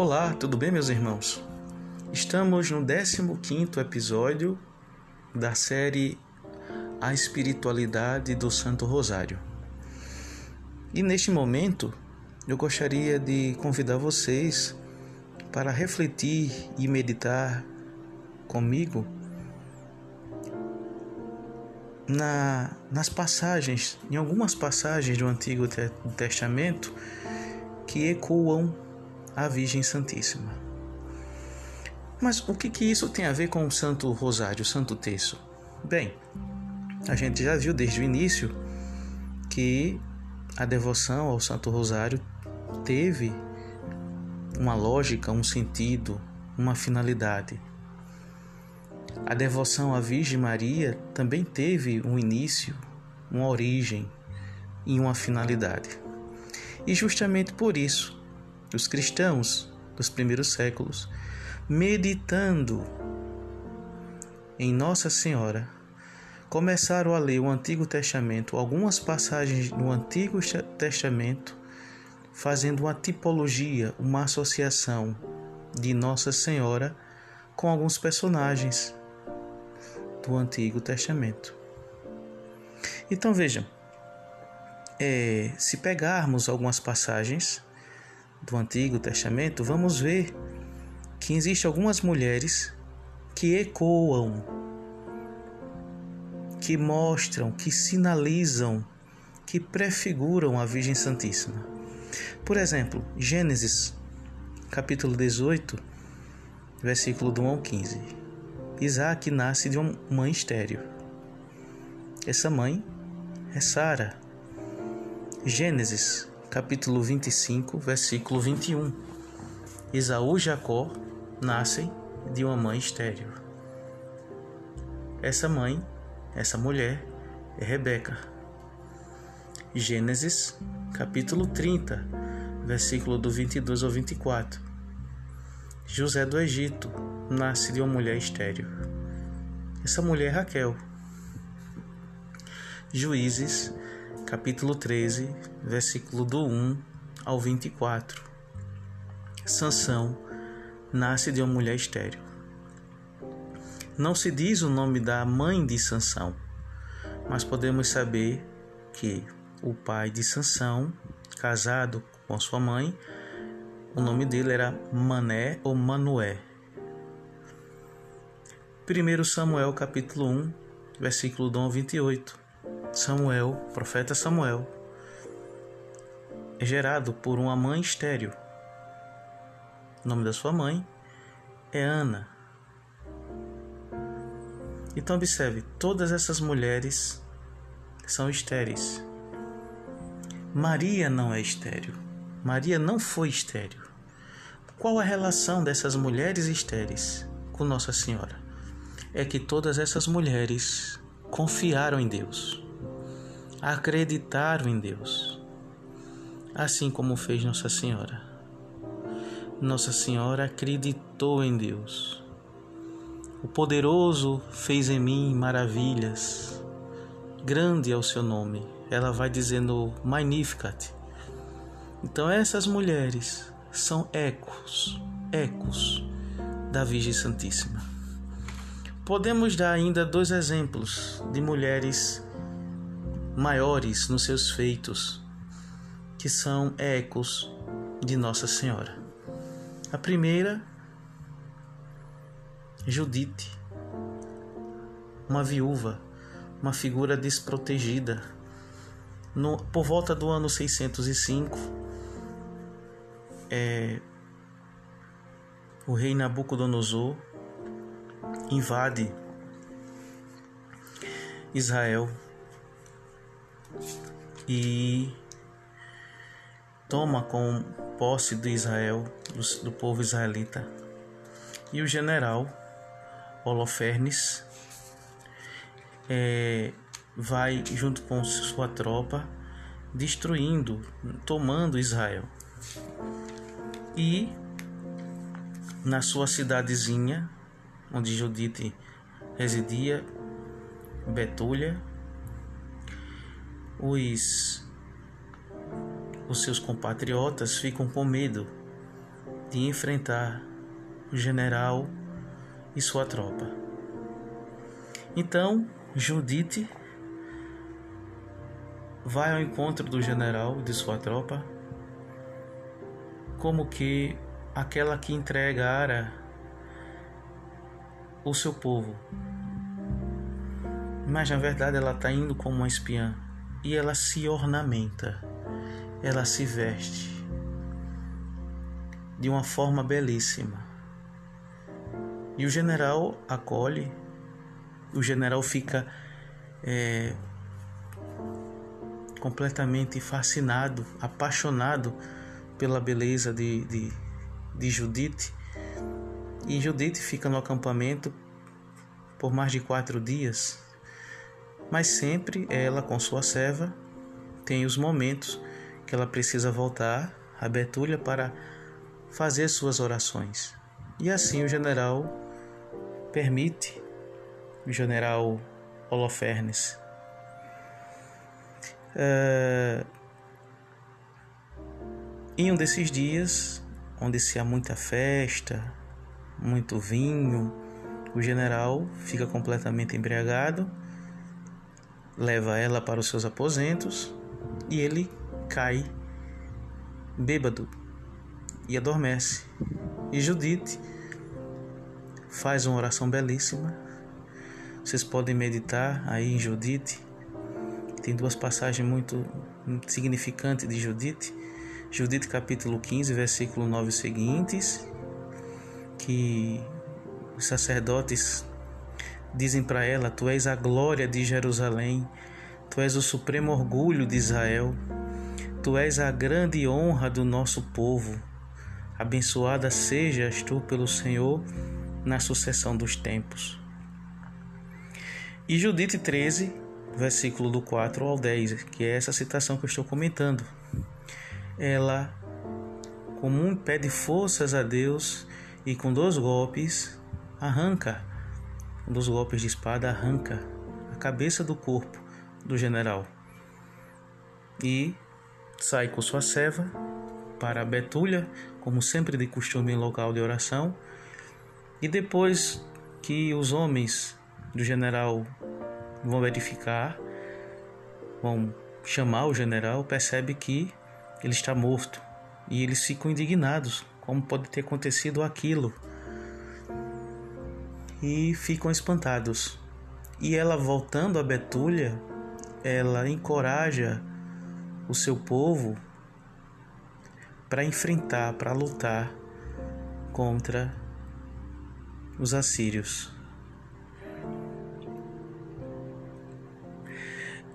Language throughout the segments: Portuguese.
Olá, tudo bem, meus irmãos? Estamos no 15 episódio da série A Espiritualidade do Santo Rosário. E neste momento, eu gostaria de convidar vocês para refletir e meditar comigo na, nas passagens, em algumas passagens do Antigo Testamento que ecoam a Virgem Santíssima. Mas o que, que isso tem a ver com o Santo Rosário, o Santo Terço? Bem, a gente já viu desde o início que a devoção ao Santo Rosário teve uma lógica, um sentido, uma finalidade. A devoção à Virgem Maria também teve um início, uma origem e uma finalidade. E justamente por isso, os cristãos dos primeiros séculos, meditando em Nossa Senhora, começaram a ler o Antigo Testamento, algumas passagens do Antigo Testamento, fazendo uma tipologia, uma associação de Nossa Senhora com alguns personagens do Antigo Testamento. Então vejam, é, se pegarmos algumas passagens do Antigo Testamento, vamos ver que existem algumas mulheres que ecoam, que mostram, que sinalizam, que prefiguram a Virgem Santíssima. Por exemplo, Gênesis, capítulo 18, versículo do 1 ao 15. Isaac nasce de uma mãe estéril. Essa mãe é Sara. Gênesis, capítulo 25, versículo 21. Esaú e Jacó nascem de uma mãe estéril. Essa mãe, essa mulher, é Rebeca. Gênesis, capítulo 30, versículo do 22 ao 24. José do Egito nasce de uma mulher estéril. Essa mulher é Raquel. Juízes, capítulo 13, versículo do 1 ao 24. Sansão nasce de uma mulher estéril. Não se diz o nome da mãe de Sansão, mas podemos saber que o pai de Sansão, casado com sua mãe, o nome dele era Mané ou Manué. 1 Samuel capítulo 1, versículo 1 ao 28. Samuel, profeta Samuel, é gerado por uma mãe estéril. O nome da sua mãe é Ana. Então observe, todas essas mulheres são estéreis. Maria não é estéril. Maria não foi estéril. Qual a relação dessas mulheres estéreis com Nossa Senhora? É que todas essas mulheres confiaram em Deus, acreditaram em Deus, assim como fez Nossa Senhora. Nossa Senhora acreditou em Deus. O poderoso fez em mim maravilhas. Grande é o seu nome. Ela vai dizendo Magnificat. Então essas mulheres são ecos, ecos da Virgem Santíssima. Podemos dar ainda dois exemplos de mulheres maiores nos seus feitos, que são ecos de Nossa Senhora. A primeira, Judite, uma viúva, uma figura desprotegida. No, por volta do ano 605, é, o rei Nabucodonosor invade Israel e toma com posse de Israel, do, do povo israelita. E o general Holofernes é, vai junto com sua tropa destruindo, tomando Israel e na sua cidadezinha, onde Judite residia, Betúlia, os, os seus compatriotas ficam com medo de enfrentar o general e sua tropa. Então, Judite vai ao encontro do general e de sua tropa, como que aquela que entregara o seu povo. Mas na verdade ela está indo como uma espiã e ela se ornamenta, ela se veste de uma forma belíssima. E o general acolhe, o general fica é, completamente fascinado, apaixonado pela beleza de, de, de Judite. E Judite fica no acampamento por mais de quatro dias, mas sempre ela com sua serva tem os momentos que ela precisa voltar a Betúlia para fazer suas orações. E assim o general permite, o general Holofernes. É, em um desses dias, onde se há muita festa, muito vinho, o general fica completamente embriagado, leva ela para os seus aposentos e ele cai bêbado e adormece. E Judite faz uma oração belíssima. Vocês podem meditar aí em Judite. Tem duas passagens muito significantes de Judite. Judite capítulo 15, versículo 9 seguintes, que os sacerdotes dizem para ela: Tu és a glória de Jerusalém, tu és o supremo orgulho de Israel, tu és a grande honra do nosso povo. Abençoada sejas tu pelo Senhor na sucessão dos tempos. E Judite 13, versículo do 4 ao 10, que é essa citação que eu estou comentando. Ela, como um pede forças a Deus e com dois golpes, arranca, com dois golpes de espada, arranca a cabeça do corpo do general e sai com sua serva para a Betulha, como sempre de costume em local de oração, e depois que os homens do general vão verificar, vão chamar o general, percebe que ele está morto e eles ficam indignados, como pode ter acontecido aquilo, e ficam espantados. E ela voltando a Betulha, ela encoraja o seu povo para enfrentar, para lutar contra os assírios.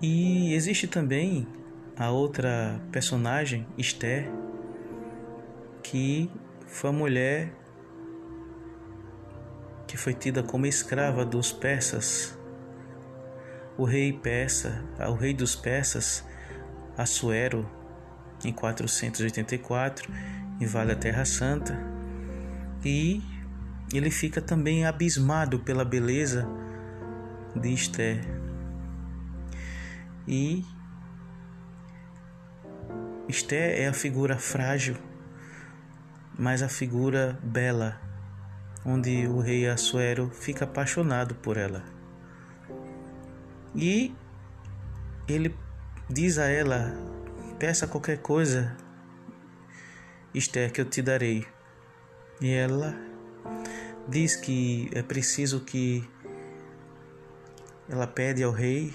E existe também a outra personagem, Esther, que foi a mulher que foi tida como escrava dos persas. O rei persa, o rei dos persas, Assuero, em 484, invade a Terra Santa e ele fica também abismado pela beleza de Esther. E Esther é a figura frágil, mas a figura bela, onde o rei Assuero fica apaixonado por ela. E ele diz a ela Peça qualquer coisa, Esther, que eu te darei. E ela diz que é preciso que ela pede ao rei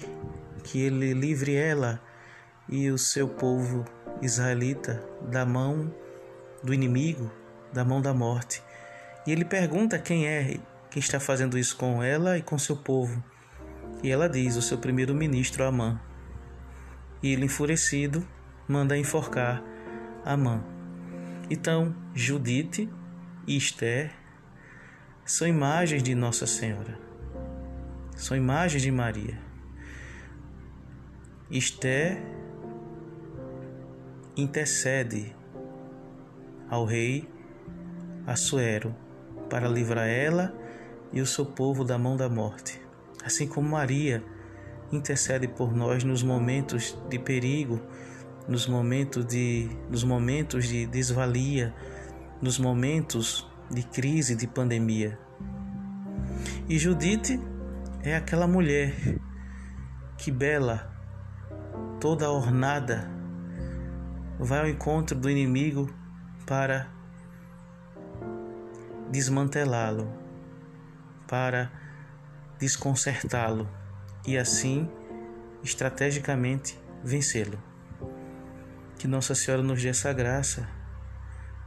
que ele livre ela e o seu povo israelita da mão do inimigo, da mão da morte. E ele pergunta quem é quem está fazendo isso com ela e com seu povo. E ela diz: o seu primeiro-ministro Amã. E ele, enfurecido, manda enforcar Amã. Então, Judite e Esther são imagens de Nossa Senhora, são imagens de Maria. Esther intercede ao rei Assuero para livrar ela e o seu povo da mão da morte, assim como Maria intercede por nós nos momentos de perigo nos momentos de, nos momentos de desvalia, nos momentos de crise, de pandemia. E Judite é aquela mulher que bela, toda ornada, vai ao encontro do inimigo para desmantelá-lo, para desconcertá-lo e assim estrategicamente vencê-lo. Que Nossa Senhora nos dê essa graça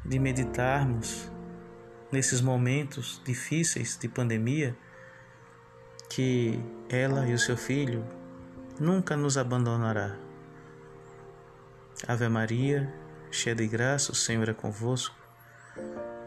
de meditarmos nesses momentos difíceis de pandemia, que ela e o seu filho nunca nos abandonará. Ave Maria, cheia de graça, o Senhor é convosco.